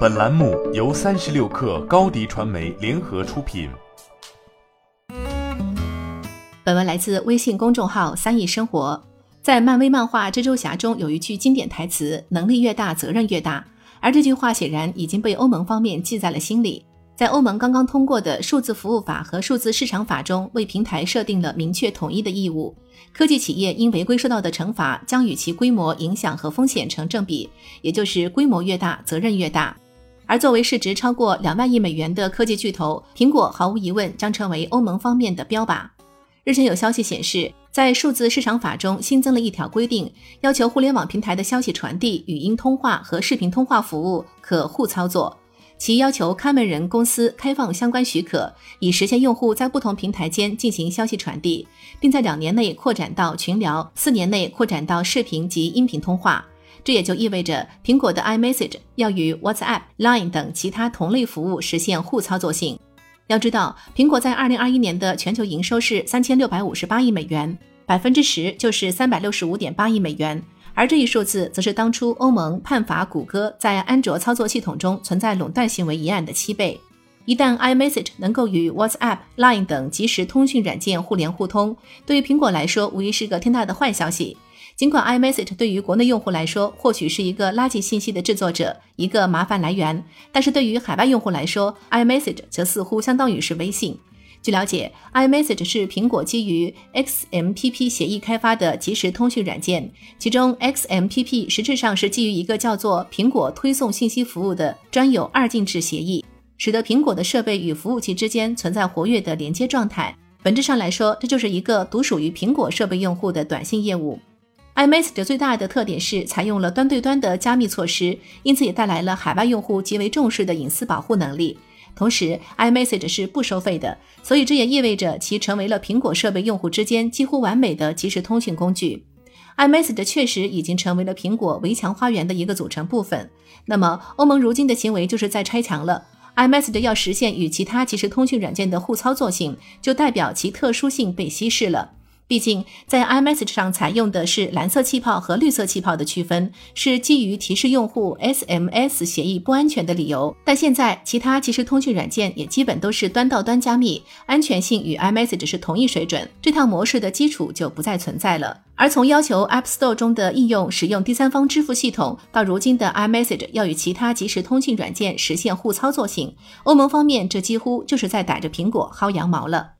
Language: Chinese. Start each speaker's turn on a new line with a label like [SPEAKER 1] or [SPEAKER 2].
[SPEAKER 1] 本栏目由三十六氪高低传媒联合出品。
[SPEAKER 2] 本文来自微信公众号“三亿生活”。在漫威漫画《蜘蛛侠》中有一句经典台词：“能力越大，责任越大。”而这句话显然已经被欧盟方面记在了心里。在欧盟刚刚通过的数字服务法和数字市场法中，为平台设定了明确统一的义务。科技企业因违规受到的惩罚将与其规模、影响和风险成正比，也就是规模越大，责任越大。而作为市值超过两万亿美元的科技巨头，苹果毫无疑问将成为欧盟方面的标靶。日前有消息显示，在数字市场法中新增了一条规定，要求互联网平台的消息传递、语音通话和视频通话服务可互操作。其要求看门人公司开放相关许可，以实现用户在不同平台间进行消息传递，并在两年内扩展到群聊，四年内扩展到视频及音频通话。这也就意味着苹果的 iMessage 要与 WhatsApp、Line 等其他同类服务实现互操作性。要知道，苹果在2021年的全球营收是3658亿美元，百分之十就是365.8亿美元。而这一数字，则是当初欧盟判罚谷歌在安卓操作系统中存在垄断行为一案的七倍。一旦 iMessage 能够与 WhatsApp、Line 等即时通讯软件互联互通，对于苹果来说无疑是个天大的坏消息。尽管 iMessage 对于国内用户来说或许是一个垃圾信息的制作者，一个麻烦来源，但是对于海外用户来说，iMessage 则似乎相当于是微信。据了解，iMessage 是苹果基于 XMPP 协议开发的即时通讯软件，其中 XMPP 实质上是基于一个叫做苹果推送信息服务的专有二进制协议，使得苹果的设备与服务器之间存在活跃的连接状态。本质上来说，这就是一个独属于苹果设备用户的短信业务。iMessage 最大的特点是采用了端对端的加密措施，因此也带来了海外用户极为重视的隐私保护能力。同时，iMessage 是不收费的，所以这也意味着其成为了苹果设备用户之间几乎完美的即时通讯工具。iMessage 确实已经成为了苹果围墙花园的一个组成部分。那么，欧盟如今的行为就是在拆墙了。iMessage 要实现与其他即时通讯软件的互操作性，就代表其特殊性被稀释了。毕竟，在 iMessage 上采用的是蓝色气泡和绿色气泡的区分，是基于提示用户 SMS 协议不安全的理由。但现在，其他即时通讯软件也基本都是端到端加密，安全性与 iMessage 是同一水准，这套模式的基础就不再存在了。而从要求 App Store 中的应用使用第三方支付系统，到如今的 iMessage 要与其他即时通讯软件实现互操作性，欧盟方面这几乎就是在逮着苹果薅羊毛了。